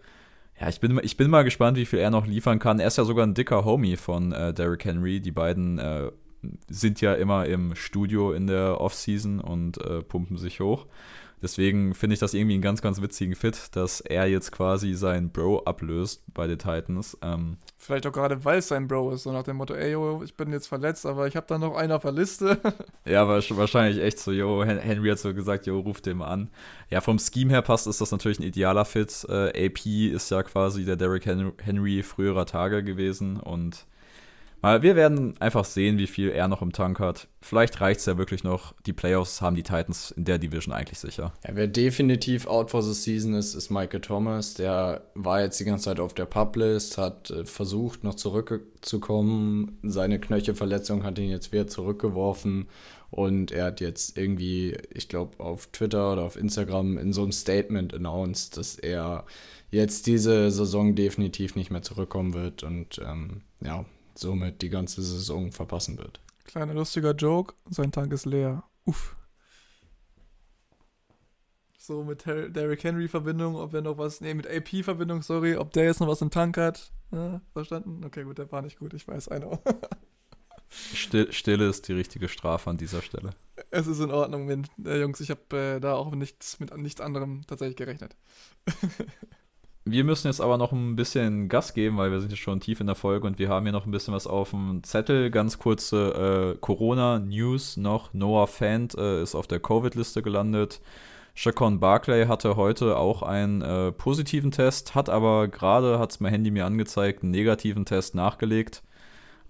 Ja, ich bin, ich bin mal gespannt, wie viel er noch liefern kann. Er ist ja sogar ein dicker Homie von äh, Derrick Henry. Die beiden äh, sind ja immer im Studio in der Offseason und äh, pumpen sich hoch. Deswegen finde ich das irgendwie einen ganz, ganz witzigen Fit, dass er jetzt quasi seinen Bro ablöst bei den Titans. Ähm, Vielleicht auch gerade, weil es sein Bro ist, so nach dem Motto, ey, yo, ich bin jetzt verletzt, aber ich habe da noch einen auf der Liste. ja, wahrscheinlich echt so, yo, Henry hat so gesagt, yo, ruf den mal an. Ja, vom Scheme her passt, ist das natürlich ein idealer Fit. Äh, AP ist ja quasi der Derrick Henry früherer Tage gewesen und wir werden einfach sehen, wie viel er noch im Tank hat. Vielleicht reicht es ja wirklich noch. Die Playoffs haben die Titans in der Division eigentlich sicher. Ja, wer definitiv out for the season ist, ist Michael Thomas. Der war jetzt die ganze Zeit auf der Publist, hat äh, versucht, noch zurückzukommen. Seine Knöchelverletzung hat ihn jetzt wieder zurückgeworfen. Und er hat jetzt irgendwie, ich glaube, auf Twitter oder auf Instagram in so einem Statement announced, dass er jetzt diese Saison definitiv nicht mehr zurückkommen wird. Und ähm, ja, somit die ganze Saison verpassen wird. Kleiner lustiger Joke, sein Tank ist leer. Uff. So mit Derrick Henry-Verbindung, ob er noch was, nee, mit AP-Verbindung, sorry, ob der jetzt noch was im Tank hat. Ja, verstanden? Okay, gut, der war nicht gut, ich weiß, I know. Still, Stille ist die richtige Strafe an dieser Stelle. Es ist in Ordnung, wenn, äh, Jungs, ich habe äh, da auch nichts, mit nichts anderem tatsächlich gerechnet. Wir müssen jetzt aber noch ein bisschen Gas geben, weil wir sind jetzt schon tief in der Folge und wir haben hier noch ein bisschen was auf dem Zettel. Ganz kurze äh, Corona-News noch. Noah Fant äh, ist auf der Covid-Liste gelandet. Chacon Barclay hatte heute auch einen äh, positiven Test, hat aber gerade, hat es mein Handy mir angezeigt, einen negativen Test nachgelegt.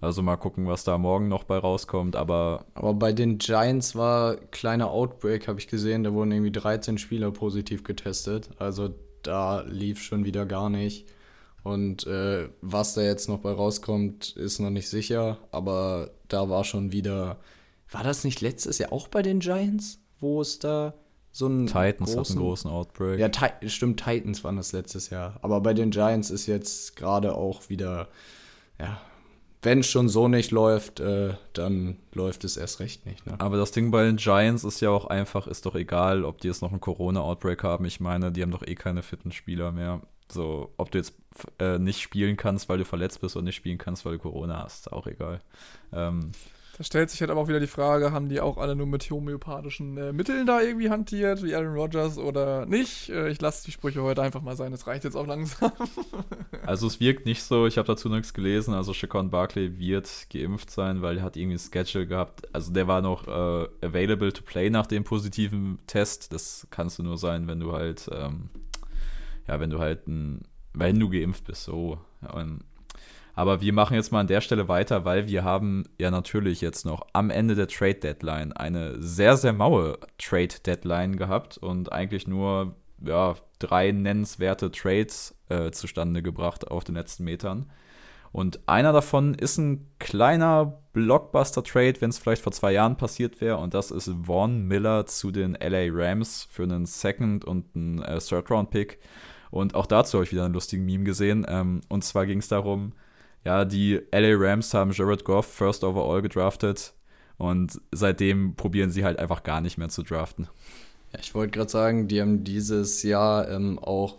Also mal gucken, was da morgen noch bei rauskommt. Aber, aber bei den Giants war kleiner Outbreak, habe ich gesehen. Da wurden irgendwie 13 Spieler positiv getestet. Also da lief schon wieder gar nicht. Und äh, was da jetzt noch bei rauskommt, ist noch nicht sicher. Aber da war schon wieder. War das nicht letztes Jahr auch bei den Giants, wo es da so ein. Titans großen, hat einen großen Outbreak. Ja, stimmt, Titans waren das letztes Jahr. Aber bei den Giants ist jetzt gerade auch wieder. Ja, wenn es schon so nicht läuft, äh, dann läuft es erst recht nicht. Ne? Aber das Ding bei den Giants ist ja auch einfach, ist doch egal, ob die jetzt noch einen Corona-Outbreak haben. Ich meine, die haben doch eh keine fitten Spieler mehr. So, ob du jetzt äh, nicht spielen kannst, weil du verletzt bist oder nicht spielen kannst, weil du Corona hast, auch egal. Ähm, da stellt sich halt aber auch wieder die Frage, haben die auch alle nur mit homöopathischen äh, Mitteln da irgendwie hantiert, wie Aaron Rodgers oder nicht? Äh, ich lasse die Sprüche heute einfach mal sein, es reicht jetzt auch langsam. also es wirkt nicht so, ich habe dazu nichts gelesen, also Chacon Barkley wird geimpft sein, weil er hat irgendwie ein Schedule gehabt, also der war noch äh, available to play nach dem positiven Test, das kannst du nur sein, wenn du halt, ähm, ja, wenn du halt ein, wenn du geimpft bist, so. Und Aber wir machen jetzt mal an der Stelle weiter, weil wir haben ja natürlich jetzt noch am Ende der Trade Deadline eine sehr, sehr maue Trade Deadline gehabt und eigentlich nur ja, drei nennenswerte Trades äh, zustande gebracht auf den letzten Metern. Und einer davon ist ein kleiner Blockbuster-Trade, wenn es vielleicht vor zwei Jahren passiert wäre. Und das ist Vaughn Miller zu den LA Rams für einen Second- und einen äh, Third-Round-Pick. Und auch dazu habe ich wieder einen lustigen Meme gesehen. Ähm, und zwar ging es darum, ja, die LA Rams haben Jared Goff First Overall gedraftet. Und seitdem probieren sie halt einfach gar nicht mehr zu draften. Ja, ich wollte gerade sagen, die haben dieses Jahr ähm, auch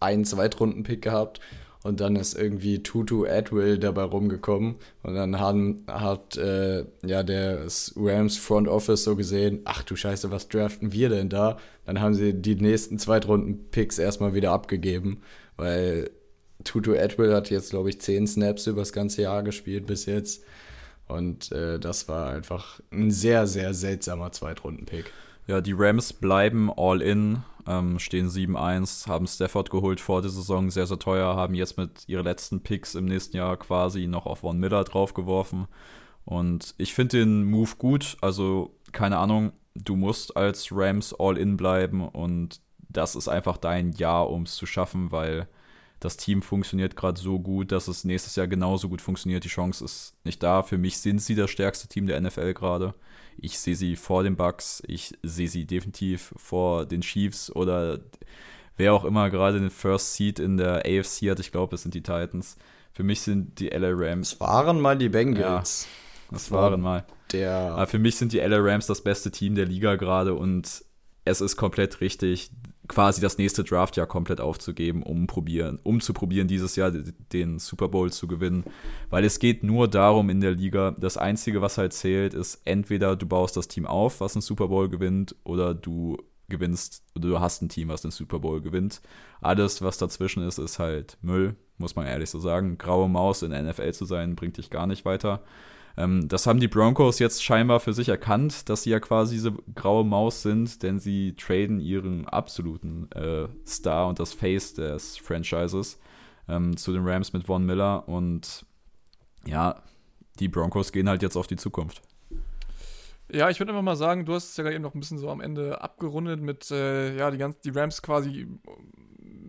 einen Zweitrunden-Pick gehabt und dann ist irgendwie Tutu Atwill dabei rumgekommen. Und dann haben, hat äh, ja der Rams Front Office so gesehen, ach du Scheiße, was draften wir denn da? Dann haben sie die nächsten Zweitrunden-Picks erstmal wieder abgegeben, weil Tutu Atwill hat jetzt, glaube ich, zehn Snaps über das ganze Jahr gespielt bis jetzt. Und äh, das war einfach ein sehr, sehr seltsamer Zweitrunden-Pick. Ja, die Rams bleiben all in ähm, stehen 7-1, haben Stafford geholt vor der Saison, sehr, sehr teuer, haben jetzt mit ihren letzten Picks im nächsten Jahr quasi noch auf Von Miller draufgeworfen. Und ich finde den Move gut, also keine Ahnung, du musst als Rams All-In bleiben und das ist einfach dein Jahr, um es zu schaffen, weil das Team funktioniert gerade so gut, dass es nächstes Jahr genauso gut funktioniert. Die Chance ist nicht da. Für mich sind sie das stärkste Team der NFL gerade. Ich sehe sie vor den Bucks. Ich sehe sie definitiv vor den Chiefs oder wer auch immer gerade den First Seed in der AFC hat. Ich glaube, es sind die Titans. Für mich sind die LA Rams. Es waren mal die Bengals. Ja, das waren mal. Der Aber für mich sind die LA Rams das beste Team der Liga gerade und es ist komplett richtig quasi das nächste Draftjahr komplett aufzugeben, um probieren, um zu probieren, dieses Jahr den Super Bowl zu gewinnen. Weil es geht nur darum in der Liga, das Einzige, was halt zählt, ist entweder du baust das Team auf, was einen Super Bowl gewinnt, oder du gewinnst, oder du hast ein Team, was den Super Bowl gewinnt. Alles, was dazwischen ist, ist halt Müll, muss man ehrlich so sagen. Graue Maus in NFL zu sein, bringt dich gar nicht weiter. Ähm, das haben die Broncos jetzt scheinbar für sich erkannt, dass sie ja quasi diese graue Maus sind, denn sie traden ihren absoluten äh, Star und das Face des Franchises ähm, zu den Rams mit Von Miller und ja, die Broncos gehen halt jetzt auf die Zukunft. Ja, ich würde einfach mal sagen, du hast es ja gerade eben noch ein bisschen so am Ende abgerundet mit, äh, ja, die, ganz, die Rams quasi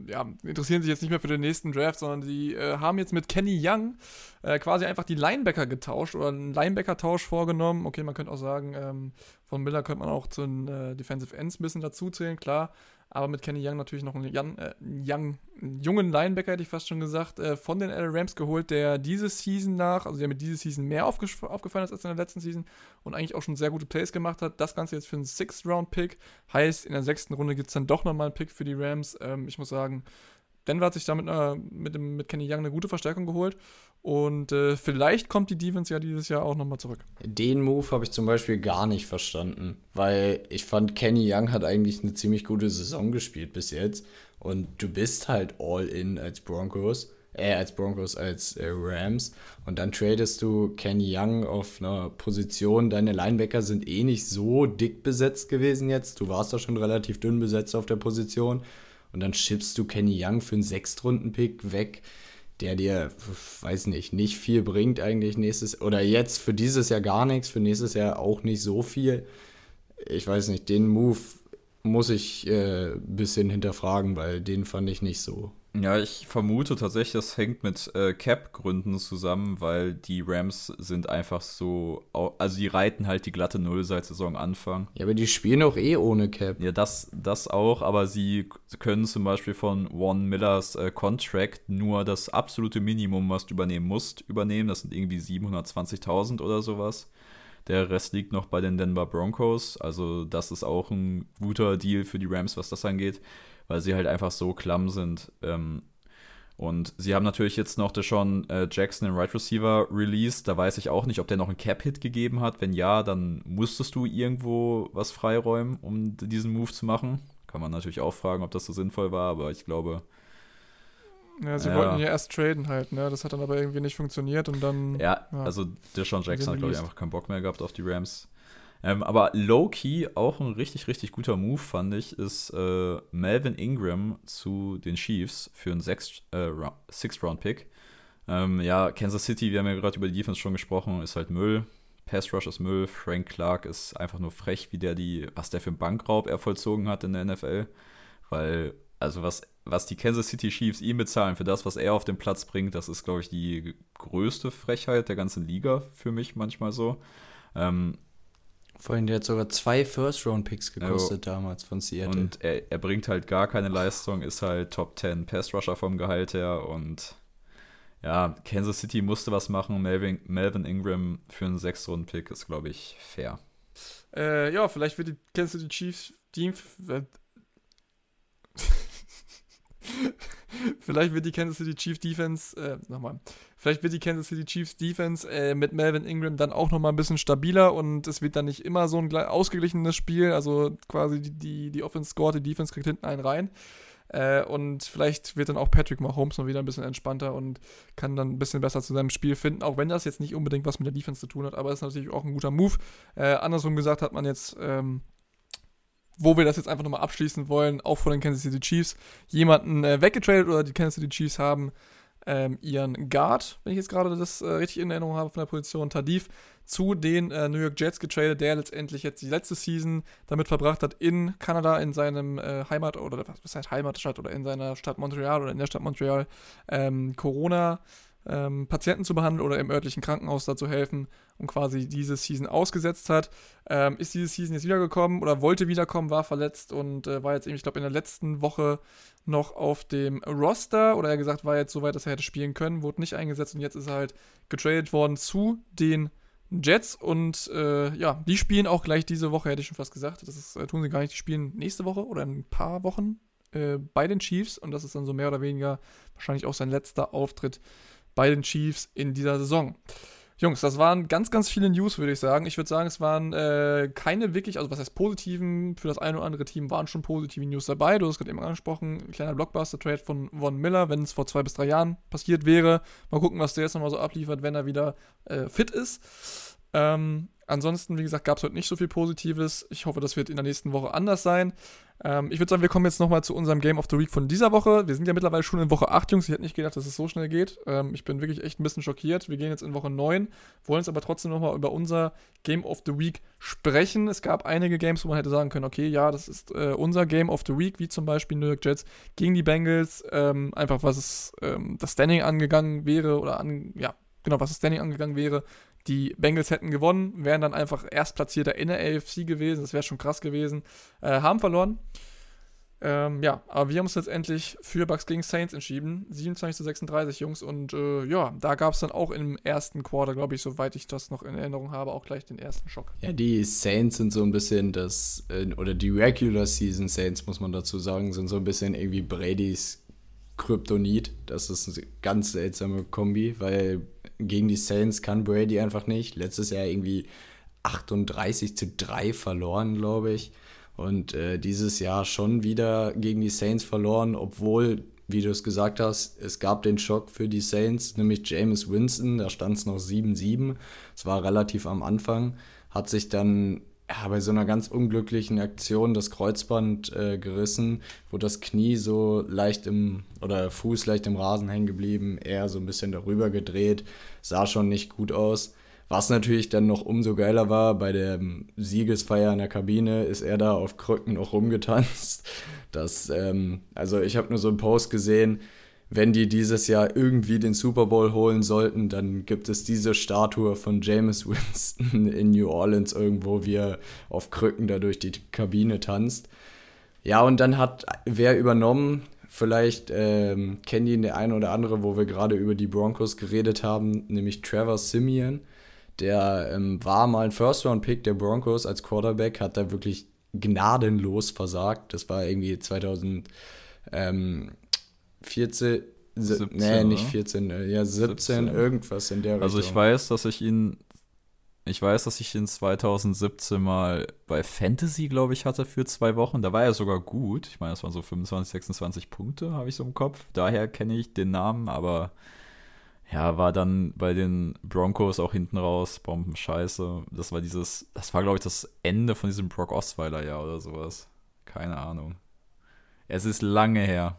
ja, interessieren sich jetzt nicht mehr für den nächsten Draft, sondern sie äh, haben jetzt mit Kenny Young äh, quasi einfach die Linebacker getauscht oder einen Linebacker-Tausch vorgenommen. Okay, man könnte auch sagen, ähm, von Miller könnte man auch zu den äh, Defensive Ends ein bisschen dazuzählen, klar. Aber mit Kenny Young natürlich noch einen, Young, äh, Young, einen jungen Linebacker, hätte ich fast schon gesagt, äh, von den LA Rams geholt, der diese Season nach, also der mit dieser Season mehr aufgefallen ist als in der letzten Season und eigentlich auch schon sehr gute Plays gemacht hat. Das Ganze jetzt für einen Sixth-Round-Pick. Heißt, in der sechsten Runde gibt es dann doch nochmal einen Pick für die Rams. Ähm, ich muss sagen, Denver hat sich damit äh, mit, dem, mit Kenny Young eine gute Verstärkung geholt. Und äh, vielleicht kommt die Defense ja dieses Jahr auch nochmal zurück. Den Move habe ich zum Beispiel gar nicht verstanden, weil ich fand, Kenny Young hat eigentlich eine ziemlich gute Saison gespielt bis jetzt. Und du bist halt all in als Broncos, äh, als Broncos, als äh, Rams. Und dann tradest du Kenny Young auf einer Position. Deine Linebacker sind eh nicht so dick besetzt gewesen jetzt. Du warst da schon relativ dünn besetzt auf der Position und dann schippst du Kenny Young für einen Sechstrunden-Pick weg, der dir, weiß nicht, nicht viel bringt eigentlich nächstes, oder jetzt für dieses Jahr gar nichts, für nächstes Jahr auch nicht so viel. Ich weiß nicht, den Move muss ich äh, ein bisschen hinterfragen, weil den fand ich nicht so ja, ich vermute tatsächlich, das hängt mit äh, Cap-Gründen zusammen, weil die Rams sind einfach so, also die reiten halt die glatte Null seit Saisonanfang. Ja, aber die spielen auch eh ohne Cap. Ja, das, das auch, aber sie können zum Beispiel von One Millers äh, Contract nur das absolute Minimum, was du übernehmen musst, übernehmen. Das sind irgendwie 720.000 oder sowas. Der Rest liegt noch bei den Denver Broncos. Also, das ist auch ein guter Deal für die Rams, was das angeht weil sie halt einfach so klamm sind. Ähm, und sie haben natürlich jetzt noch schon äh, Jackson, den Right Receiver, released. Da weiß ich auch nicht, ob der noch einen Cap-Hit gegeben hat. Wenn ja, dann musstest du irgendwo was freiräumen, um diesen Move zu machen. Kann man natürlich auch fragen, ob das so sinnvoll war, aber ich glaube. Ja, sie ja. wollten ja erst traden halt, ne? Das hat dann aber irgendwie nicht funktioniert und dann. Ja, ja. also Deshaun Jackson hat, glaube ich, einfach keinen Bock mehr gehabt auf die Rams. Ähm, aber low-key auch ein richtig, richtig guter Move, fand ich, ist äh, Melvin Ingram zu den Chiefs für einen Sixth-Round-Pick. Ähm, ja, Kansas City, wir haben ja gerade über die Defense schon gesprochen, ist halt Müll. Pass Rush ist Müll. Frank Clark ist einfach nur frech, wie der die, was der für einen Bankraub er vollzogen hat in der NFL. Weil, also was, was die Kansas City Chiefs ihm bezahlen für das, was er auf den Platz bringt, das ist, glaube ich, die größte Frechheit der ganzen Liga für mich manchmal so. Ähm, Vorhin, der hat sogar zwei First-Round-Picks gekostet ja, damals von Seattle. Und er, er bringt halt gar keine Leistung, ist halt Top 10 Pass-Rusher vom Gehalt her und ja, Kansas City musste was machen. Melvin, Melvin Ingram für einen Sechs-Runden-Pick ist, glaube ich, fair. Äh, ja, vielleicht wird die Kansas City Chiefs Team. vielleicht wird die Kansas City Chiefs Defense, äh, nochmal, vielleicht wird die Kansas City Chiefs Defense äh, mit Melvin Ingram dann auch nochmal ein bisschen stabiler und es wird dann nicht immer so ein ausgeglichenes Spiel, also quasi die, die, die Offense scored, die Defense kriegt hinten einen rein. Äh, und vielleicht wird dann auch Patrick Mahomes mal wieder ein bisschen entspannter und kann dann ein bisschen besser zu seinem Spiel finden, auch wenn das jetzt nicht unbedingt was mit der Defense zu tun hat, aber ist natürlich auch ein guter Move. Äh, andersrum gesagt hat man jetzt, ähm, wo wir das jetzt einfach nochmal abschließen wollen, auch vor den Kansas City Chiefs, jemanden äh, weggetradet oder die Kansas City Chiefs haben ähm, ihren Guard, wenn ich jetzt gerade das äh, richtig in Erinnerung habe von der Position, Tadif, zu den äh, New York Jets getradet, der letztendlich jetzt die letzte Season damit verbracht hat, in Kanada, in seinem äh, Heimat- oder was heißt Heimatstadt oder in seiner Stadt Montreal oder in der Stadt Montreal ähm, Corona ähm, Patienten zu behandeln oder im örtlichen Krankenhaus da zu helfen und quasi diese Season ausgesetzt hat. Ähm, ist diese Season jetzt wiedergekommen oder wollte wiederkommen, war verletzt und äh, war jetzt eben, ich glaube, in der letzten Woche noch auf dem Roster oder er gesagt, war jetzt so weit, dass er hätte spielen können, wurde nicht eingesetzt und jetzt ist er halt getradet worden zu den Jets und äh, ja, die spielen auch gleich diese Woche, hätte ich schon fast gesagt. Das ist, äh, tun sie gar nicht, die spielen nächste Woche oder in ein paar Wochen äh, bei den Chiefs und das ist dann so mehr oder weniger wahrscheinlich auch sein letzter Auftritt bei den Chiefs in dieser Saison. Jungs, das waren ganz, ganz viele News, würde ich sagen. Ich würde sagen, es waren äh, keine wirklich, also was heißt positiven, für das eine oder andere Team waren schon positive News dabei. Du hast gerade eben angesprochen, ein kleiner Blockbuster-Trade von Von Miller, wenn es vor zwei bis drei Jahren passiert wäre. Mal gucken, was der jetzt nochmal so abliefert, wenn er wieder äh, fit ist. Ähm, ansonsten, wie gesagt, gab es heute nicht so viel Positives. Ich hoffe, das wird in der nächsten Woche anders sein. Ähm, ich würde sagen, wir kommen jetzt nochmal zu unserem Game of the Week von dieser Woche. Wir sind ja mittlerweile schon in Woche 8, Jungs. Ich hätte nicht gedacht, dass es so schnell geht. Ähm, ich bin wirklich echt ein bisschen schockiert. Wir gehen jetzt in Woche 9, wollen jetzt aber trotzdem nochmal über unser Game of the Week sprechen. Es gab einige Games, wo man hätte sagen können, okay, ja, das ist äh, unser Game of the Week, wie zum Beispiel New York Jets gegen die Bengals. Ähm, einfach was es ähm, das Standing angegangen wäre oder an, ja, genau, was das Standing angegangen wäre. Die Bengals hätten gewonnen, wären dann einfach Erstplatzierter in der AFC gewesen. Das wäre schon krass gewesen. Äh, haben verloren. Ähm, ja, aber wir haben uns letztendlich für Bucks gegen Saints entschieden. 27 zu 36, Jungs. Und äh, ja, da gab es dann auch im ersten Quarter, glaube ich, soweit ich das noch in Erinnerung habe, auch gleich den ersten Schock. Ja, die Saints sind so ein bisschen das, äh, oder die Regular Season Saints, muss man dazu sagen, sind so ein bisschen irgendwie Bradys Kryptonit. Das ist eine ganz seltsame Kombi, weil gegen die Saints kann Brady einfach nicht. Letztes Jahr irgendwie 38 zu 3 verloren, glaube ich. Und äh, dieses Jahr schon wieder gegen die Saints verloren, obwohl, wie du es gesagt hast, es gab den Schock für die Saints, nämlich James Winston, da stand es noch 7-7. Es war relativ am Anfang, hat sich dann ja, bei so einer ganz unglücklichen Aktion das Kreuzband äh, gerissen, wo das Knie so leicht im, oder Fuß leicht im Rasen hängen geblieben, er so ein bisschen darüber gedreht, sah schon nicht gut aus. Was natürlich dann noch umso geiler war, bei der Siegesfeier in der Kabine ist er da auf Krücken noch rumgetanzt. Das, ähm, also ich habe nur so einen Post gesehen, wenn die dieses Jahr irgendwie den Super Bowl holen sollten, dann gibt es diese Statue von James Winston in New Orleans irgendwo, wie er auf Krücken da durch die Kabine tanzt. Ja, und dann hat wer übernommen, vielleicht ähm, kennt ihn der eine oder andere, wo wir gerade über die Broncos geredet haben, nämlich Trevor Simeon. Der ähm, war mal ein First-Round-Pick der Broncos als Quarterback, hat da wirklich gnadenlos versagt. Das war irgendwie 2000. Ähm, 14, 17, nee, nicht 14, äh, ja 17, 17, irgendwas in der Richtung. Also ich weiß, dass ich ihn, ich weiß, dass ich ihn 2017 mal bei Fantasy, glaube ich, hatte für zwei Wochen. Da war er sogar gut. Ich meine, das waren so 25, 26 Punkte, habe ich so im Kopf. Daher kenne ich den Namen, aber ja, war dann bei den Broncos auch hinten raus, Bombenscheiße. Das war dieses, das war, glaube ich, das Ende von diesem Brock Osweiler Jahr oder sowas. Keine Ahnung. Es ist lange her.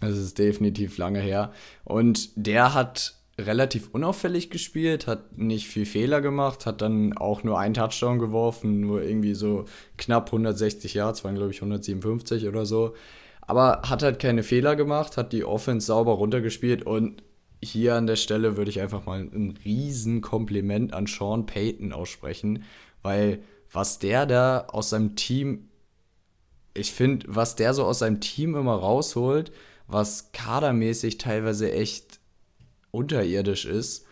Es ist definitiv lange her. Und der hat relativ unauffällig gespielt, hat nicht viel Fehler gemacht, hat dann auch nur einen Touchdown geworfen, nur irgendwie so knapp 160 Yards, waren glaube ich 157 oder so. Aber hat halt keine Fehler gemacht, hat die Offense sauber runtergespielt und hier an der Stelle würde ich einfach mal ein riesen Kompliment an Sean Payton aussprechen, weil was der da aus seinem Team, ich finde, was der so aus seinem Team immer rausholt, was kadermäßig teilweise echt unterirdisch ist,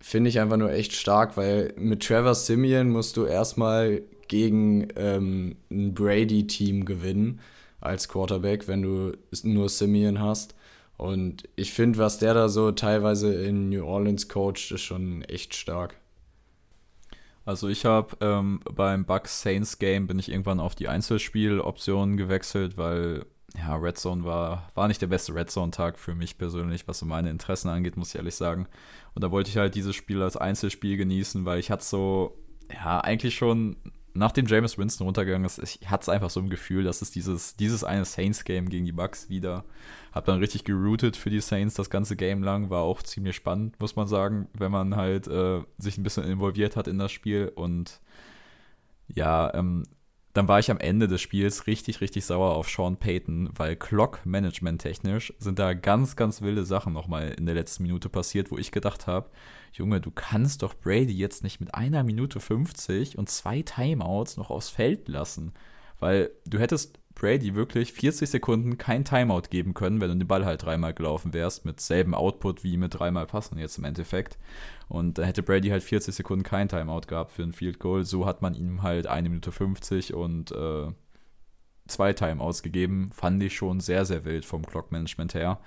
finde ich einfach nur echt stark, weil mit Trevor Simeon musst du erstmal gegen ähm, ein Brady-Team gewinnen als Quarterback, wenn du nur Simeon hast. Und ich finde, was der da so teilweise in New Orleans coacht, ist schon echt stark. Also ich habe ähm, beim Bucks Saints Game bin ich irgendwann auf die Einzelspieloptionen gewechselt, weil ja, Red Zone war, war nicht der beste Red Zone-Tag für mich persönlich, was so meine Interessen angeht, muss ich ehrlich sagen. Und da wollte ich halt dieses Spiel als Einzelspiel genießen, weil ich hatte so, ja, eigentlich schon, nachdem James Winston runtergegangen ist, ich hatte es einfach so im Gefühl, dass es dieses, dieses eine Saints-Game gegen die Bucks wieder. Hab dann richtig geroutet für die Saints das ganze Game lang, war auch ziemlich spannend, muss man sagen, wenn man halt äh, sich ein bisschen involviert hat in das Spiel und ja, ähm, dann war ich am Ende des Spiels richtig, richtig sauer auf Sean Payton, weil Clock-Management-technisch sind da ganz, ganz wilde Sachen nochmal in der letzten Minute passiert, wo ich gedacht habe, Junge, du kannst doch Brady jetzt nicht mit einer Minute 50 und zwei Timeouts noch aufs Feld lassen. Weil du hättest Brady wirklich 40 Sekunden kein Timeout geben können, wenn du den Ball halt dreimal gelaufen wärst, mit selben Output wie mit dreimal passen jetzt im Endeffekt. Und dann hätte Brady halt 40 Sekunden kein Timeout gehabt für ein Field Goal. So hat man ihm halt eine Minute 50 und äh, zwei Timeouts gegeben. Fand ich schon sehr, sehr wild vom Clock-Management her.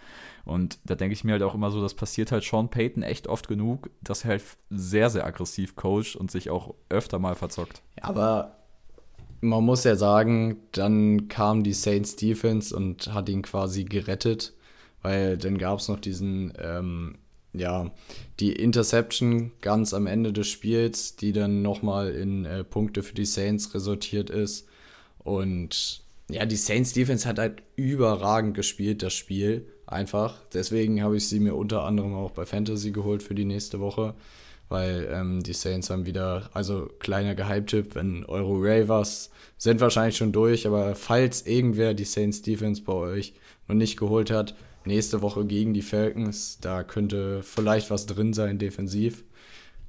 Und da denke ich mir halt auch immer so, das passiert halt Sean Payton echt oft genug, dass er halt sehr, sehr aggressiv coacht und sich auch öfter mal verzockt. Ja, aber man muss ja sagen, dann kam die Saints Defense und hat ihn quasi gerettet, weil dann gab es noch diesen, ähm, ja, die Interception ganz am Ende des Spiels, die dann nochmal in äh, Punkte für die Saints resultiert ist. Und ja, die Saints Defense hat halt überragend gespielt, das Spiel. Einfach. Deswegen habe ich sie mir unter anderem auch bei Fantasy geholt für die nächste Woche weil ähm, die Saints haben wieder, also kleiner Geheimtipp, wenn Euro Ravers sind wahrscheinlich schon durch, aber falls irgendwer die Saints Defense bei euch noch nicht geholt hat, nächste Woche gegen die Falcons, da könnte vielleicht was drin sein defensiv.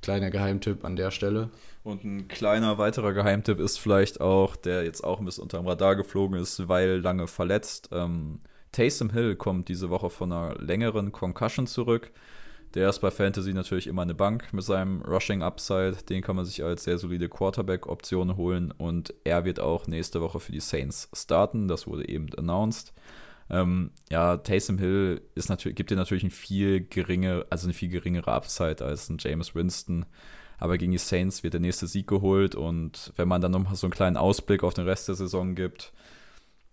Kleiner Geheimtipp an der Stelle. Und ein kleiner weiterer Geheimtipp ist vielleicht auch, der jetzt auch ein bisschen unter dem Radar geflogen ist, weil lange verletzt. Ähm, Taysom Hill kommt diese Woche von einer längeren Concussion zurück. Der ist bei Fantasy natürlich immer eine Bank mit seinem Rushing Upside. Den kann man sich als sehr solide Quarterback-Option holen und er wird auch nächste Woche für die Saints starten. Das wurde eben announced. Ähm, ja, Taysom Hill ist natürlich, gibt dir natürlich ein viel geringe, also eine viel geringere Upside als ein James Winston. Aber gegen die Saints wird der nächste Sieg geholt und wenn man dann nochmal so einen kleinen Ausblick auf den Rest der Saison gibt,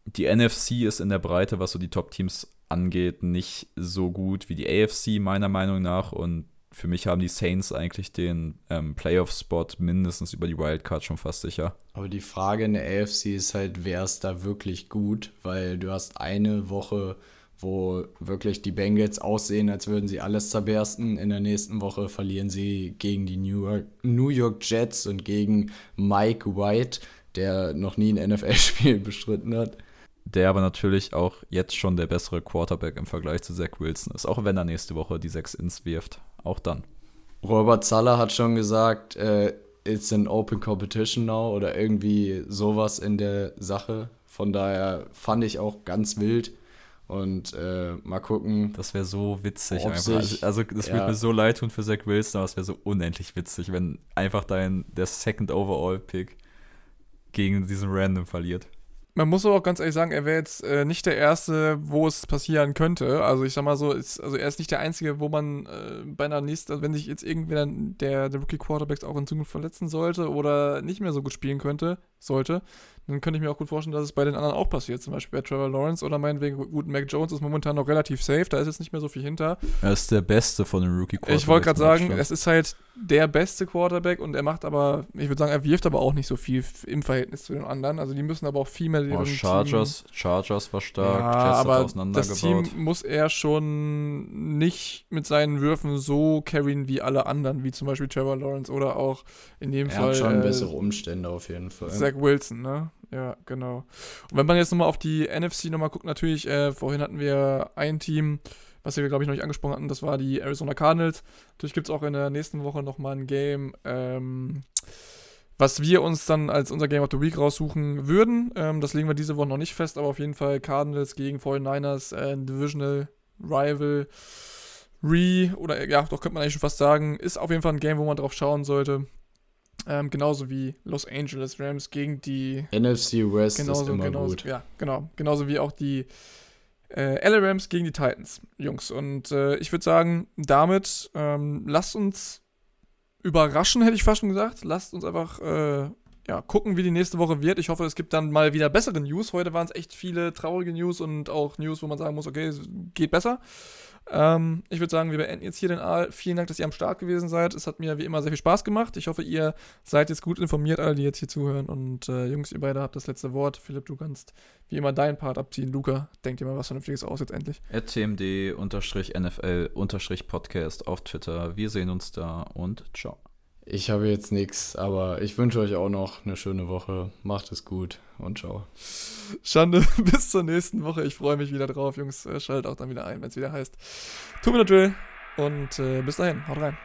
die NFC ist in der Breite, was so die Top-Teams angeht, nicht so gut wie die AFC, meiner Meinung nach. Und für mich haben die Saints eigentlich den ähm, Playoff-Spot mindestens über die Wildcard schon fast sicher. Aber die Frage in der AFC ist halt, wer ist da wirklich gut? Weil du hast eine Woche, wo wirklich die Bengals aussehen, als würden sie alles zerbersten. In der nächsten Woche verlieren sie gegen die New York, New York Jets und gegen Mike White, der noch nie ein NFL-Spiel bestritten hat der aber natürlich auch jetzt schon der bessere Quarterback im Vergleich zu Zach Wilson ist, auch wenn er nächste Woche die 6 ins wirft. Auch dann. Robert Zaller hat schon gesagt, äh, it's an open competition now oder irgendwie sowas in der Sache. Von daher fand ich auch ganz wild. Und äh, mal gucken. Das wäre so witzig einfach. Sich, also, das ja. würde mir so leid tun für Zach Wilson, aber es wäre so unendlich witzig, wenn einfach dein der Second Overall Pick gegen diesen Random verliert. Man muss aber auch ganz ehrlich sagen, er wäre jetzt äh, nicht der Erste, wo es passieren könnte. Also ich sag mal so, ist, also er ist nicht der Einzige, wo man äh, bei einer nächsten, also wenn sich jetzt irgendwer der, der Rookie Quarterbacks auch in Zukunft verletzen sollte oder nicht mehr so gut spielen könnte, sollte, dann könnte ich mir auch gut vorstellen, dass es bei den anderen auch passiert. Zum Beispiel bei Trevor Lawrence oder meinetwegen, gut, Mac Jones ist momentan noch relativ safe, da ist jetzt nicht mehr so viel hinter. Er ist der Beste von den Rookie Quarterbacks. Ich wollte gerade sagen, es ist halt der beste Quarterback und er macht aber, ich würde sagen, er wirft aber auch nicht so viel im Verhältnis zu den anderen. Also die müssen aber auch viel mehr oh, Chargers, Team, Chargers war stark, ja, aber das Team muss er schon nicht mit seinen Würfen so carryen wie alle anderen, wie zum Beispiel Trevor Lawrence oder auch in dem er Fall. Hat schon äh, bessere Umstände auf jeden Fall. Zach Wilson, ne? Ja, genau. Und wenn man jetzt nochmal auf die NFC nochmal guckt, natürlich, äh, vorhin hatten wir ein Team, was wir, glaube ich, noch nicht angesprochen hatten, das war die Arizona Cardinals. Natürlich gibt es auch in der nächsten Woche nochmal ein Game, ähm, was wir uns dann als unser Game of the Week raussuchen würden. Ähm, das legen wir diese Woche noch nicht fest, aber auf jeden Fall Cardinals gegen 49ers, äh, Divisional Rival. Re, oder ja, doch könnte man eigentlich schon fast sagen, ist auf jeden Fall ein Game, wo man drauf schauen sollte. Ähm, genauso wie Los Angeles Rams gegen die NFC West genauso, ist immer genauso, gut. Ja, genau. Genauso wie auch die äh, LA Rams gegen die Titans, Jungs. Und äh, ich würde sagen, damit ähm, lasst uns überraschen, hätte ich fast schon gesagt. Lasst uns einfach äh, ja, gucken, wie die nächste Woche wird. Ich hoffe, es gibt dann mal wieder bessere News. Heute waren es echt viele traurige News und auch News, wo man sagen muss, okay, es geht besser. Ähm, ich würde sagen, wir beenden jetzt hier den Aal. Vielen Dank, dass ihr am Start gewesen seid. Es hat mir wie immer sehr viel Spaß gemacht. Ich hoffe, ihr seid jetzt gut informiert, alle, die jetzt hier zuhören. Und äh, Jungs, ihr beide habt das letzte Wort. Philipp, du kannst wie immer deinen Part abziehen. Luca, denkt dir mal was Vernünftiges aus jetzt endlich. tmd-nfl-podcast auf Twitter. Wir sehen uns da und ciao. Ich habe jetzt nichts, aber ich wünsche euch auch noch eine schöne Woche. Macht es gut und ciao. Schande, bis zur nächsten Woche. Ich freue mich wieder drauf, Jungs. Schaltet auch dann wieder ein, wenn es wieder heißt Two Minute Drill. Und äh, bis dahin, haut rein.